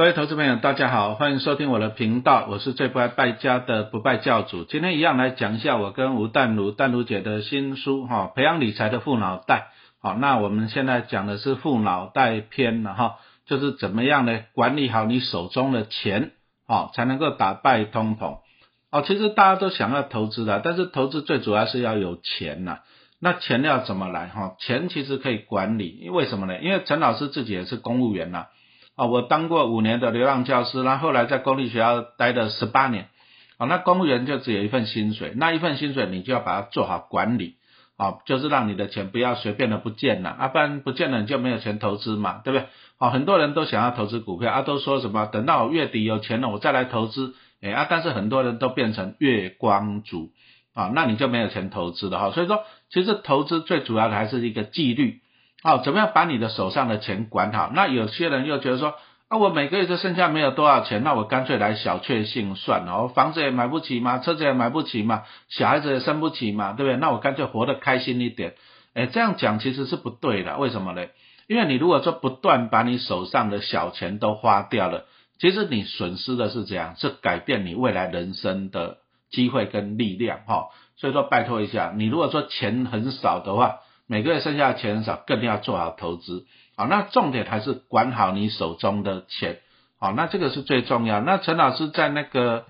各位投资朋友，大家好，欢迎收听我的频道，我是最不爱败家的不败教主。今天一样来讲一下我跟吴淡如、淡如姐的新书哈，培养理财的富脑袋。好，那我们现在讲的是富脑袋篇了哈，就是怎么样呢？管理好你手中的钱，好才能够打败通膨。哦，其实大家都想要投资的，但是投资最主要是要有钱呐。那钱要怎么来哈？钱其实可以管理，因为什么呢？因为陈老师自己也是公务员呐。啊我当过五年的流浪教师，然后后来在公立学校待了十八年。啊，那公务员就只有一份薪水，那一份薪水你就要把它做好管理，啊，就是让你的钱不要随便的不见了，啊，不然不见了你就没有钱投资嘛，对不对？啊，很多人都想要投资股票，啊，都说什么等到月底有钱了我再来投资，哎啊，但是很多人都变成月光族，啊，那你就没有钱投资了哈。所以说，其实投资最主要的还是一个纪律。哦，怎么样把你的手上的钱管好？那有些人又觉得说，啊，我每个月就剩下没有多少钱，那我干脆来小确幸算了。我房子也买不起嘛，车子也买不起嘛，小孩子也生不起嘛，对不对？那我干脆活得开心一点。哎，这样讲其实是不对的。为什么呢？因为你如果说不断把你手上的小钱都花掉了，其实你损失的是这样，是改变你未来人生的机会跟力量哈。所以说，拜托一下，你如果说钱很少的话。每个月剩下的钱少，更要做好投资。好，那重点还是管好你手中的钱。好，那这个是最重要。那陈老师在那个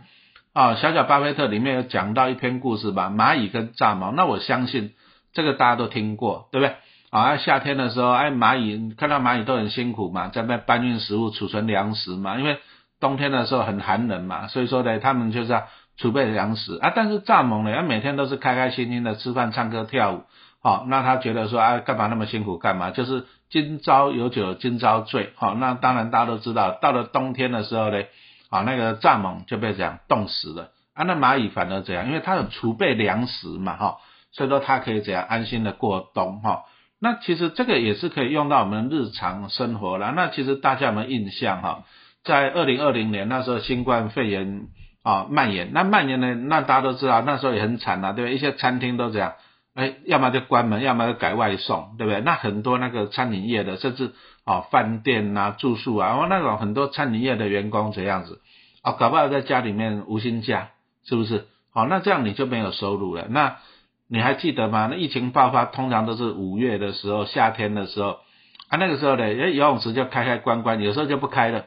啊小小巴菲特里面有讲到一篇故事吧，蚂蚁跟蚱蜢。那我相信这个大家都听过，对不对？啊，夏天的时候，哎，蚂蚁看到蚂蚁都很辛苦嘛，在那搬运食物、储存粮食嘛。因为冬天的时候很寒冷嘛，所以说呢，他们就是要储备粮食啊。但是蚱蜢呢，它每天都是开开心心的吃饭、唱歌、跳舞。好，那他觉得说，啊，干嘛那么辛苦？干嘛？就是今朝有酒今朝醉。好，那当然大家都知道，到了冬天的时候呢，啊，那个蚱蜢就被这样冻死了。啊，那蚂蚁反而这样，因为它有储备粮食嘛，哈，所以说它可以怎样安心的过冬，哈。那其实这个也是可以用到我们日常生活了。那其实大家有没有印象哈？在二零二零年那时候，新冠肺炎啊蔓延，那蔓延呢，那大家都知道，那时候也很惨啊，对不对？一些餐厅都这样。哎，要么就关门，要么就改外送，对不对？那很多那个餐饮业的，甚至啊饭店呐、住宿啊，哦那种很多餐饮业的员工这样子，啊搞不好在家里面无薪假，是不是？好，那这样你就没有收入了。那你还记得吗？那疫情爆发通常都是五月的时候，夏天的时候，啊那个时候呢，哎游泳池就开开关关，有时候就不开了。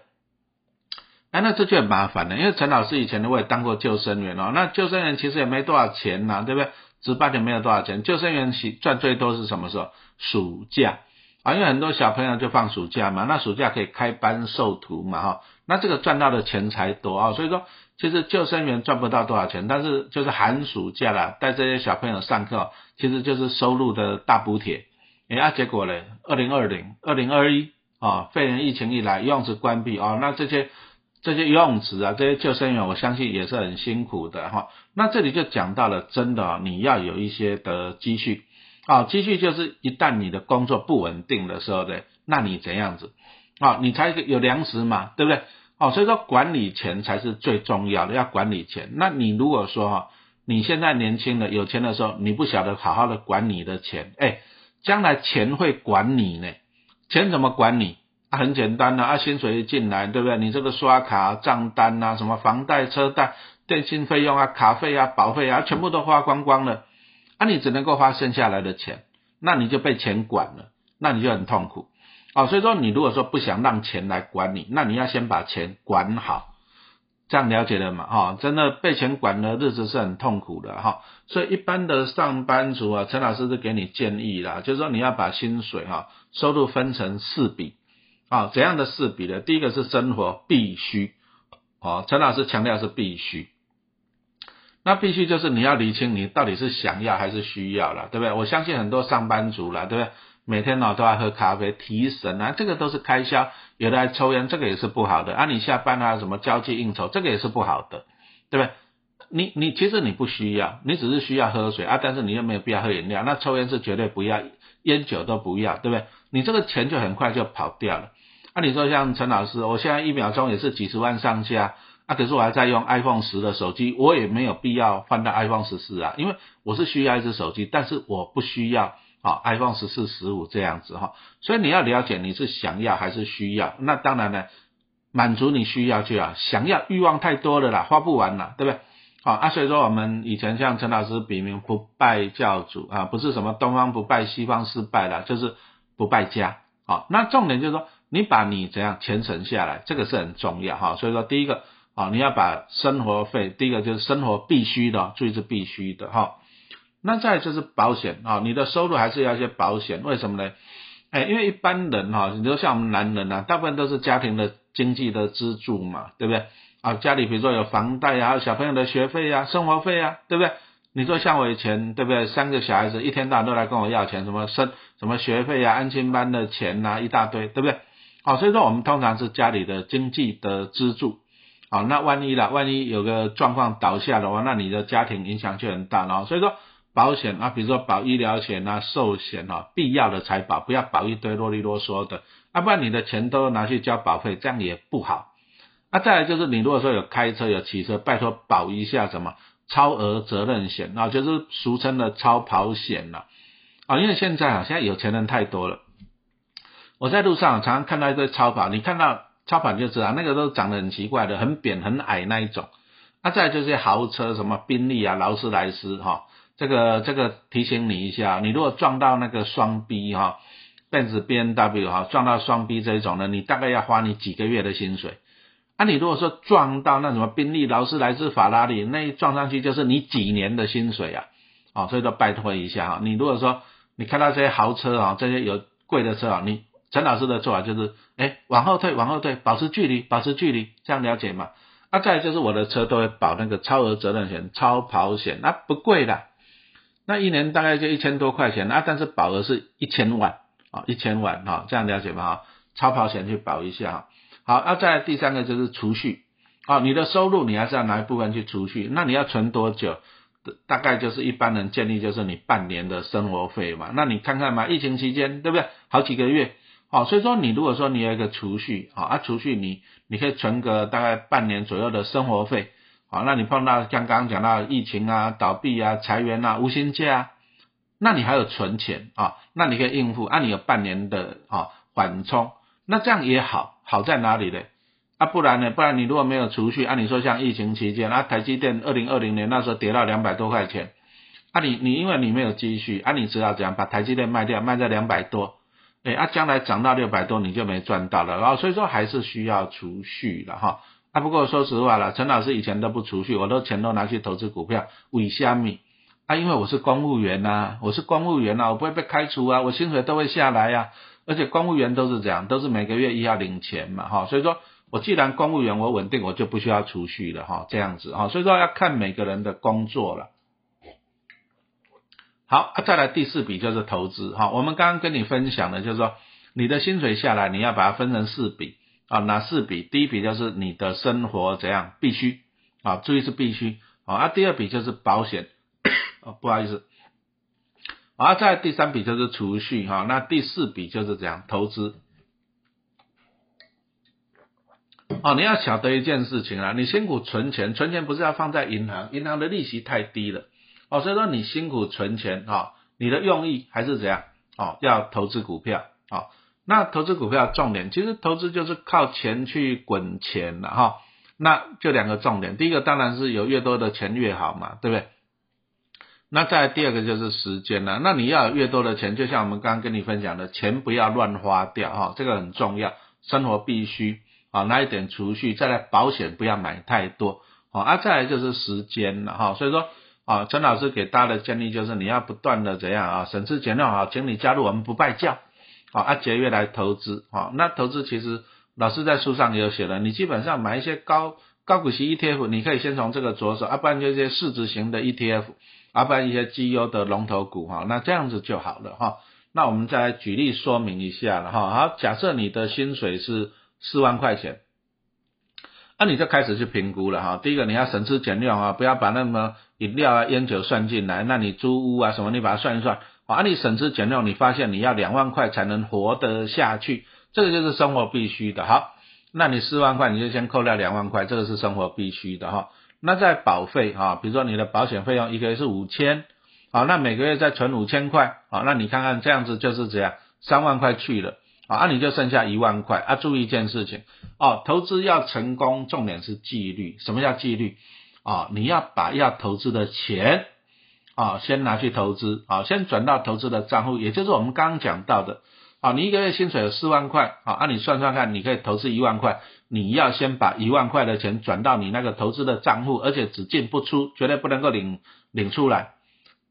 哎，那这就很麻烦了，因为陈老师以前呢我也当过救生员哦，那救生员其实也没多少钱呐，对不对？值班点没有多少钱，救生员赚最多是什么时候？暑假啊，因为很多小朋友就放暑假嘛，那暑假可以开班授徒嘛，哈，那这个赚到的钱才多啊。所以说，其实救生员赚不到多少钱，但是就是寒暑假啦，带这些小朋友上课，其实就是收入的大补贴。哎啊，结果嘞，二零二零、二零二一啊，肺炎疫情一来，游泳池关闭啊，那这些。这些游泳池啊，这些救生员，我相信也是很辛苦的哈。那这里就讲到了，真的你要有一些的积蓄啊，积蓄就是一旦你的工作不稳定的时候呢，那你怎样子啊？你才有粮食嘛，对不对？哦，所以说管理钱才是最重要的，要管理钱。那你如果说哈，你现在年轻的有钱的时候，你不晓得好好的管你的钱，哎，将来钱会管你呢？钱怎么管你？很简单的啊，薪水一进来，对不对？你这个刷卡账单啊，什么房贷、车贷、电信费用啊、卡费啊、保费啊，全部都花光光了，啊，你只能够花剩下来的钱，那你就被钱管了，那你就很痛苦啊。所以说，你如果说不想让钱来管你，那你要先把钱管好，这样了解了嘛？哈，真的被钱管的日子是很痛苦的哈。所以一般的上班族啊，陈老师是给你建议啦，就是说你要把薪水哈收入分成四笔。啊，怎样的四比呢？第一个是生活必须，哦，陈老师强调是必须。那必须就是你要理清你到底是想要还是需要了，对不对？我相信很多上班族了，对不对？每天呢都要喝咖啡提神啊，这个都是开销。有的还抽烟，这个也是不好的。啊，你下班啊什么交际应酬，这个也是不好的，对不对？你你其实你不需要，你只是需要喝水啊，但是你又没有必要喝饮料。那抽烟是绝对不要，烟酒都不要，对不对？你这个钱就很快就跑掉了。那你说像陈老师，我现在一秒钟也是几十万上下，啊，可是我还在用 iPhone 十的手机，我也没有必要换到 iPhone 十四啊，因为我是需要一只手机，但是我不需要啊 iPhone 十四、十五这样子哈，所以你要了解你是想要还是需要，那当然呢，满足你需要去啊，想要欲望太多了啦，花不完啦，对不对？好啊，所以说我们以前像陈老师笔名不败教主啊，不是什么东方不败西方失败了，就是不败家。好，那重点就是说，你把你怎样钱省下来，这个是很重要哈。所以说第一个啊，你要把生活费，第一个就是生活必须的，注意是必须的哈。那再就是保险啊，你的收入还是要一些保险，为什么呢？哎，因为一般人哈，你说像我们男人呐，大部分都是家庭的经济的支柱嘛，对不对？啊，家里比如说有房贷呀，小朋友的学费呀，生活费呀，对不对？你说像我以前，对不对？三个小孩子一天到晚都来跟我要钱，什么生什么学费呀，安心班的钱呐，一大堆，对不对？好，所以说我们通常是家里的经济的支柱。好，那万一了，万一有个状况倒下的话，那你的家庭影响就很大了。所以说保险啊，比如说保医疗险啊、寿险啊，必要的才保，不要保一堆啰里啰嗦的，啊不然你的钱都拿去交保费，这样也不好。那再来就是你如果说有开车有骑车，拜托保一下什么超额责任险啊，就是俗称的超跑险了啊，因为现在啊现在有钱人太多了，我在路上常常看到一堆超跑，你看到超跑就知道那个都长得很奇怪的，很扁很矮那一种。那再就是豪车什么宾利啊、劳斯莱斯哈，这个这个提醒你一下，你如果撞到那个双 B 哈，奔驰 B N W 哈，撞到双 B 这一种呢，你大概要花你几个月的薪水。啊，你如果说撞到那什么宾利、劳斯莱斯、法拉利，那一撞上去就是你几年的薪水啊！哦，所以说拜托一下哈，你如果说你看到这些豪车啊，这些有贵的车啊，你陈老师的做法就是，哎，往后退，往后退，保持距离，保持距离，这样了解吗？啊，再就是我的车都会保那个超额责任险、超跑险，那不贵的，那一年大概就一千多块钱啊，但是保额是一千万啊，一千万哈，这样了解吗？哈，超跑险去保一下哈。好，那再第三个就是储蓄，啊，你的收入你还是要拿一部分去储蓄，那你要存多久？大概就是一般人建议就是你半年的生活费嘛，那你看看嘛，疫情期间对不对？好几个月，好，所以说你如果说你有一个储蓄，好，啊，储蓄你你可以存个大概半年左右的生活费，好，那你碰到像刚刚讲到疫情啊、倒闭啊、裁员啊、无薪假，那你还有存钱啊，那你可以应付，啊，你有半年的啊缓冲。那这样也好，好在哪里呢？啊，不然呢？不然你如果没有储蓄，按你说像疫情期间，啊，台积电二零二零年那时候跌到两百多块钱，啊，你你因为你没有积蓄，啊，你知道怎样把台积电卖掉，卖在两百多，哎，啊，将来涨到六百多你就没赚到了，然后所以说还是需要储蓄的哈。啊，不过说实话了，陈老师以前都不储蓄，我都钱都拿去投资股票，为虾米？啊，因为我是公务员呐，我是公务员呐，我不会被开除啊，我薪水都会下来呀。而且公务员都是这样，都是每个月一号领钱嘛，哈，所以说我既然公务员我稳定，我就不需要储蓄了，哈，这样子，哈，所以说要看每个人的工作了。好，啊再来第四笔就是投资，哈，我们刚刚跟你分享的就是说，你的薪水下来，你要把它分成四笔，啊，哪四笔？第一笔就是你的生活怎样必须，啊，注意是必须，啊，第二笔就是保险，哦，不好意思。啊，再第三笔就是储蓄哈，那第四笔就是这样投资。哦，你要晓得一件事情啊，你辛苦存钱，存钱不是要放在银行，银行的利息太低了。哦，所以说你辛苦存钱哈，你的用意还是怎样？哦，要投资股票。哦，那投资股票重点，其实投资就是靠钱去滚钱了哈。那就两个重点，第一个当然是有越多的钱越好嘛，对不对？那再第二个就是时间了，那你要有越多的钱，就像我们刚刚跟你分享的，钱不要乱花掉哈，这个很重要，生活必须啊，拿一点储蓄，再来保险不要买太多，啊，再来就是时间了哈，所以说啊，陈老师给大家的建议就是你要不断的怎样啊，省吃俭用啊，请你加入我们不败教，啊，啊节约来投资，啊，那投资其实老师在书上也有写了，你基本上买一些高高股息 ETF，你可以先从这个着手，啊，不然就一些市值型的 ETF。啊不然一些绩优的龙头股哈，那这样子就好了哈。那我们再来举例说明一下了哈。好，假设你的薪水是四万块钱，那你就开始去评估了哈。第一个你要省吃俭用啊，不要把那么饮料啊、烟酒算进来。那你租屋啊什么，你把它算一算，啊，你省吃俭用，你发现你要两万块才能活得下去，这个就是生活必须的哈。那你四万块，你就先扣掉两万块，这个是生活必须的哈。那在保费啊，比如说你的保险费用一个月是五千，好，那每个月再存五千块，好，那你看看这样子就是这样，三万块去了，啊你就剩下一万块啊。注意一件事情哦，投资要成功，重点是纪律。什么叫纪律？啊，你要把要投资的钱啊，先拿去投资啊，先转到投资的账户，也就是我们刚刚讲到的啊，你一个月薪水有四万块啊，按你算算看，你可以投资一万块，你要先把一万块的钱转到你那个投资的账户，而且只进不出，绝对不能够领领出来，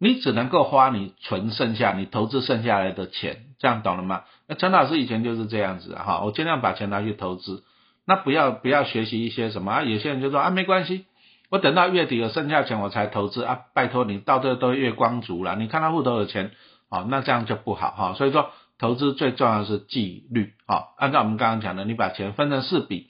你只能够花你存剩下你投资剩下来的钱，这样懂了吗？那陈老师以前就是这样子哈，我尽量把钱拿去投资，那不要不要学习一些什么啊，有些人就说啊没关系。我等到月底有剩下钱我才投资啊！拜托你到这都月光族了，你看他户头有钱，哦，那这样就不好哈。所以说投资最重要的是纪律啊。按照我们刚刚讲的，你把钱分成四笔，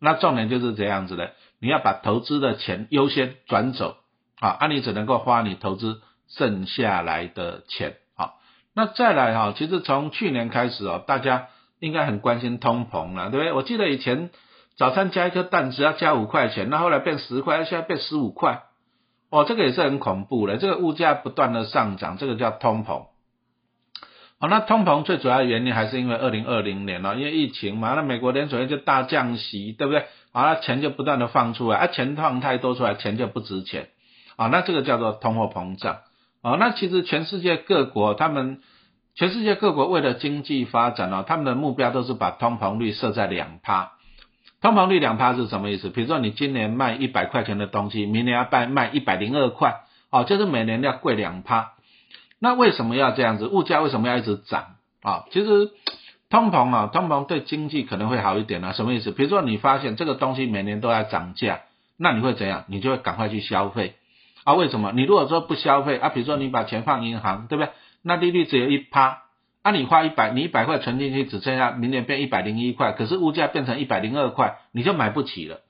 那重点就是这样子的，你要把投资的钱优先转走啊，啊你只能够花你投资剩下来的钱啊。那再来哈，其实从去年开始哦，大家应该很关心通膨了，对不对？我记得以前。早餐加一颗蛋只要加五块钱，那后来变十块，现在变十五块，哦，这个也是很恐怖的。这个物价不断的上涨，这个叫通膨。好，那通膨最主要的原因还是因为二零二零年了，因为疫情嘛，那美国联储会就大降息，对不对？好了，钱就不断的放出来，啊，钱放太多出来，钱就不值钱，啊，那这个叫做通货膨胀。哦，那其实全世界各国他们，全世界各国为了经济发展哦，他们的目标都是把通膨率设在两趴。通膨率两趴是什么意思？比如说你今年卖一百块钱的东西，明年要卖卖一百零二块，哦，就是每年要贵两趴。那为什么要这样子？物价为什么要一直涨？啊，其实通膨啊，通膨对经济可能会好一点啊。什么意思？比如说你发现这个东西每年都在涨价，那你会怎样？你就会赶快去消费啊？为什么？你如果说不消费啊，比如说你把钱放银行，对不对？那利率只有一趴。啊，你花一百，你一百块存进去，只剩下明年变一百零一块，可是物价变成一百零二块，你就买不起了。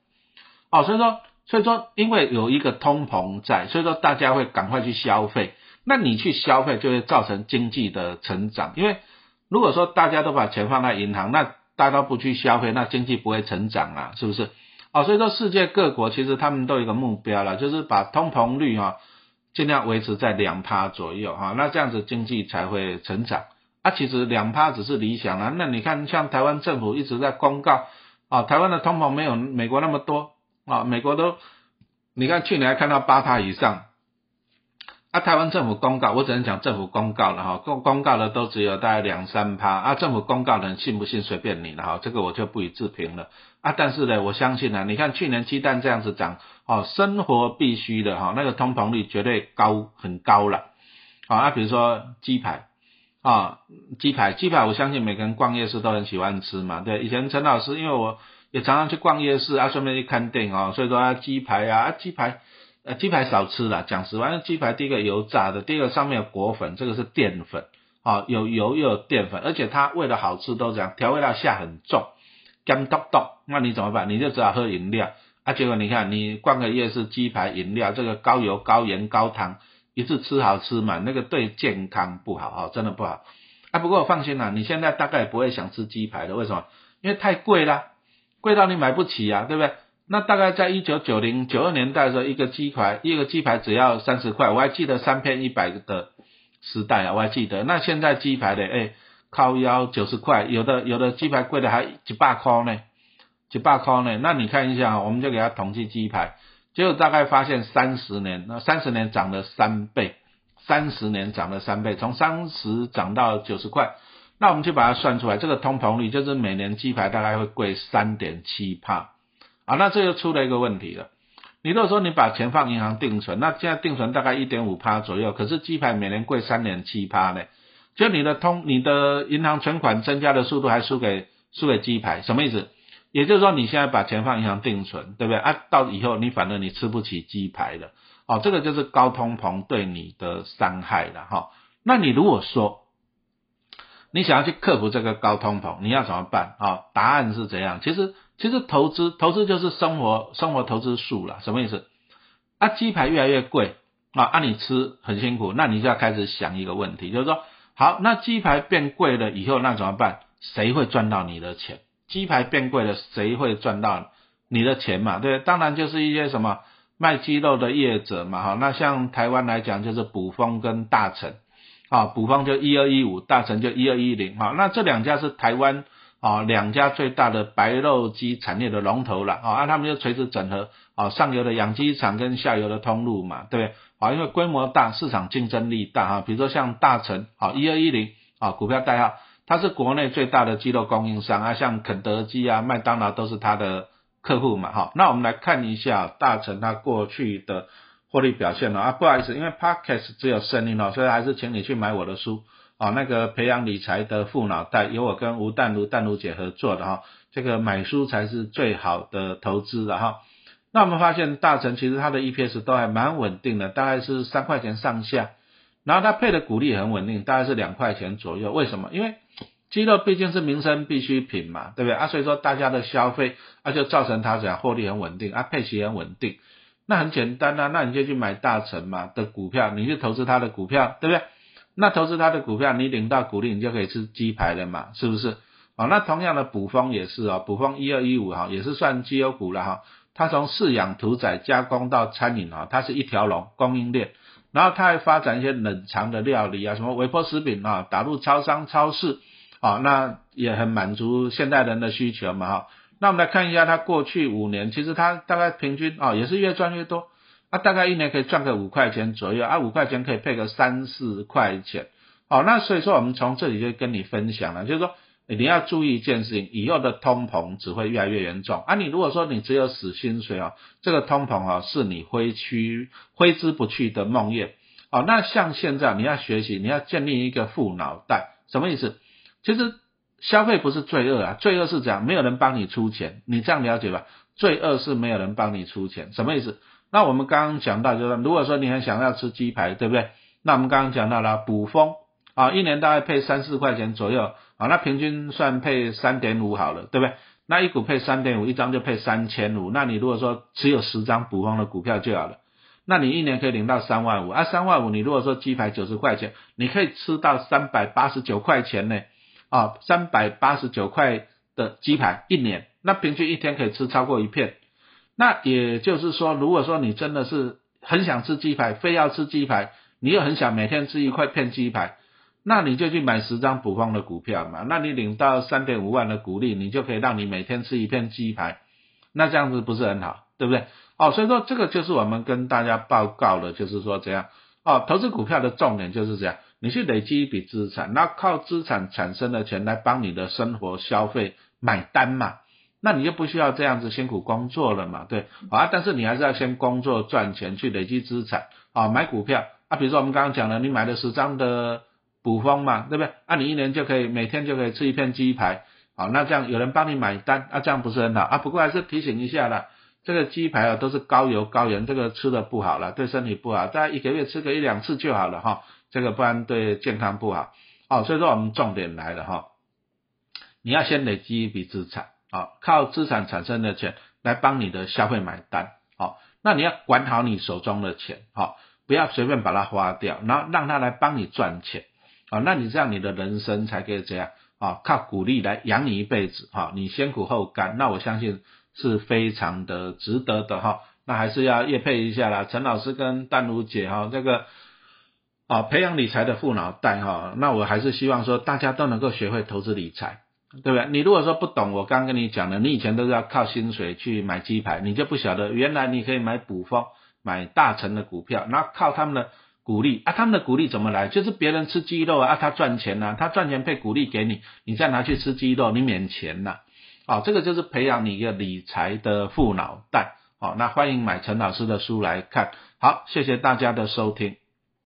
哦，所以说，所以说，因为有一个通膨在，所以说大家会赶快去消费。那你去消费就会造成经济的成长，因为如果说大家都把钱放在银行，那大家都不去消费，那经济不会成长啊，是不是？哦，所以说世界各国其实他们都有一个目标了，就是把通膨率哈尽量维持在两趴左右哈，那这样子经济才会成长。啊，其实两趴只是理想啊。那你看，像台湾政府一直在公告啊，台湾的通膨没有美国那么多啊，美国都，你看去年还看到八趴以上，啊，台湾政府公告，我只能讲政府公告了哈，公公告的都只有大概两三趴啊，政府公告的信不信随便你了哈，这个我就不予置评了啊。但是呢，我相信呢，你看去年鸡蛋这样子涨，哦，生活必须的哈，那个通膨率绝对高很高了，好啊，比如说鸡排。啊，鸡排，鸡排，我相信每个人逛夜市都很喜欢吃嘛。对，以前陈老师，因为我也常常去逛夜市啊，顺便去看电影哦，所以说啊，鸡排啊，鸡排，呃，鸡排少吃了。讲实话，鸡排第一个油炸的，第二个上面有果粉，这个是淀粉，啊，有油又有淀粉，而且它为了好吃都这样，调味料下很重，干叨叨，那你怎么办？你就只好喝饮料啊。结果你看，你逛个夜市，鸡排饮料，这个高油、高盐、高糖。一次吃好吃嘛，那个对健康不好啊，真的不好。啊，不过放心啦，你现在大概不会想吃鸡排的，为什么？因为太贵啦，贵到你买不起啊，对不对？那大概在一九九零九二年代的时候，一个鸡排，一个鸡排只要三十块，我还记得三片一百的时代啊，我还记得。那现在鸡排的，哎，靠腰九十块，有的有的鸡排贵的还几百块呢，几百块呢。那你看一下，我们就给他统计鸡排。结果大概发现三十年，那三十年涨了三倍，三十年涨了三倍，从三十涨到九十块，那我们就把它算出来，这个通膨率就是每年鸡排大概会贵三点七帕，啊，那这就出了一个问题了。你如果说你把钱放银行定存，那现在定存大概一点五趴左右，可是鸡排每年贵三点七趴呢，就你的通你的银行存款增加的速度还输给输给鸡排，什么意思？也就是说，你现在把钱放银行定存，对不对啊？到以后你反正你吃不起鸡排了，哦，这个就是高通膨对你的伤害了哈。那你如果说你想要去克服这个高通膨，你要怎么办啊？答案是怎样？其实其实投资投资就是生活生活投资术了，什么意思？啊，鸡排越来越贵啊，啊你吃很辛苦，那你就要开始想一个问题，就是说，好，那鸡排变贵了以后，那怎么办？谁会赚到你的钱？鸡排变贵了，谁会赚到你的钱嘛？对，当然就是一些什么卖鸡肉的业者嘛，哈。那像台湾来讲，就是卜丰跟大成，啊，补方就一二一五，大成就一二一零，哈，那这两家是台湾啊两家最大的白肉鸡产业的龙头了，啊，他们就垂直整合啊上游的养鸡场跟下游的通路嘛，对不对？啊，因为规模大，市场竞争力大，哈，比如说像大成，啊一二一零，啊股票代号，它是国内最大的鸡肉供应商啊，像肯德基啊、麦当劳都是它的客户嘛，哈，那我们来看一下大成它过去的。获利表现了啊，不好意思，因为 podcast 只有声音哦，所以还是请你去买我的书啊，那个培养理财的富脑袋，由我跟吴淡如淡如姐合作的哈，这个买书才是最好的投资的哈。那我们发现大成其实它的 EPS 都还蛮稳定的，大概是三块钱上下，然后它配的股利很稳定，大概是两块钱左右。为什么？因为鸡肉毕竟是民生必需品嘛，对不对啊？所以说大家的消费啊，就造成它这样获利很稳定啊，配息很稳定。那很简单啊，那你就去买大成嘛的股票，你去投资它的股票，对不对？那投资它的股票，你领到股利，你就可以吃鸡排了嘛，是不是？哦，那同样的补风也是哦，补风一二一五哈，也是算绩优股了哈。它从饲养屠宰加工到餐饮啊，它是一条龙供应链，然后它还发展一些冷藏的料理啊，什么微波食品啊，打入超商超市啊，那也很满足现代人的需求嘛哈。那我们来看一下，它过去五年，其实它大概平均啊，也是越赚越多，啊，大概一年可以赚个五块钱左右，啊，五块钱可以配个三四块钱，好，那所以说我们从这里就跟你分享了，就是说你要注意一件事情，以后的通膨只会越来越严重，啊，你如果说你只有死薪水哦，这个通膨啊是你挥去挥之不去的梦魇，哦，那像现在你要学习，你要建立一个富脑袋，什么意思？其实。消费不是罪恶啊，罪恶是这样，没有人帮你出钱，你这样了解吧？罪恶是没有人帮你出钱，什么意思？那我们刚刚讲到就是，如果说你很想要吃鸡排，对不对？那我们刚刚讲到了补风啊，一年大概配三四块钱左右啊，那平均算配三点五好了，对不对？那一股配三点五，一张就配三千五，那你如果说持有十张补风的股票就好了，那你一年可以领到三万五啊，三万五你如果说鸡排九十块钱，你可以吃到三百八十九块钱呢。啊，三百八十九块的鸡排一年，那平均一天可以吃超过一片。那也就是说，如果说你真的是很想吃鸡排，非要吃鸡排，你又很想每天吃一块片鸡排，那你就去买十张补方的股票嘛。那你领到三点五万的股利，你就可以让你每天吃一片鸡排。那这样子不是很好，对不对？哦，所以说这个就是我们跟大家报告的，就是说这样。哦，投资股票的重点就是这样。你去累积一笔资产，那靠资产产生的钱来帮你的生活消费买单嘛？那你就不需要这样子辛苦工作了嘛？对啊，但是你还是要先工作赚钱去累积资产啊，买股票啊，比如说我们刚刚讲了，你买了十张的补风嘛，对不对？啊，你一年就可以每天就可以吃一片鸡排，好，那这样有人帮你买单啊，这样不是很好啊？不过还是提醒一下啦，这个鸡排啊都是高油高盐，这个吃的不好了，对身体不好，大家一个月吃个一两次就好了哈。这个不然对健康不好，哦，所以说我们重点来了哈，你要先累积一笔资产，啊，靠资产产生的钱来帮你的消费买单，好，那你要管好你手中的钱，好，不要随便把它花掉，然后让它来帮你赚钱，啊，那你这样你的人生才可以这样，啊，靠鼓励来养你一辈子，哈，你先苦后甘，那我相信是非常的值得的哈，那还是要叶配一下啦，陈老师跟丹如姐哈，这个。啊，培养理财的富脑袋哈，那我还是希望说大家都能够学会投资理财，对不对？你如果说不懂，我刚跟你讲的，你以前都是要靠薪水去买鸡排，你就不晓得原来你可以买补方、买大成的股票，那靠他们的股利啊，他们的股利怎么来？就是别人吃鸡肉啊，他赚钱呐，他赚钱配股利给你，你再拿去吃鸡肉，你免钱呐。啊，这个就是培养你一个理财的富脑袋。好，那欢迎买陈老师的书来看。好，谢谢大家的收听。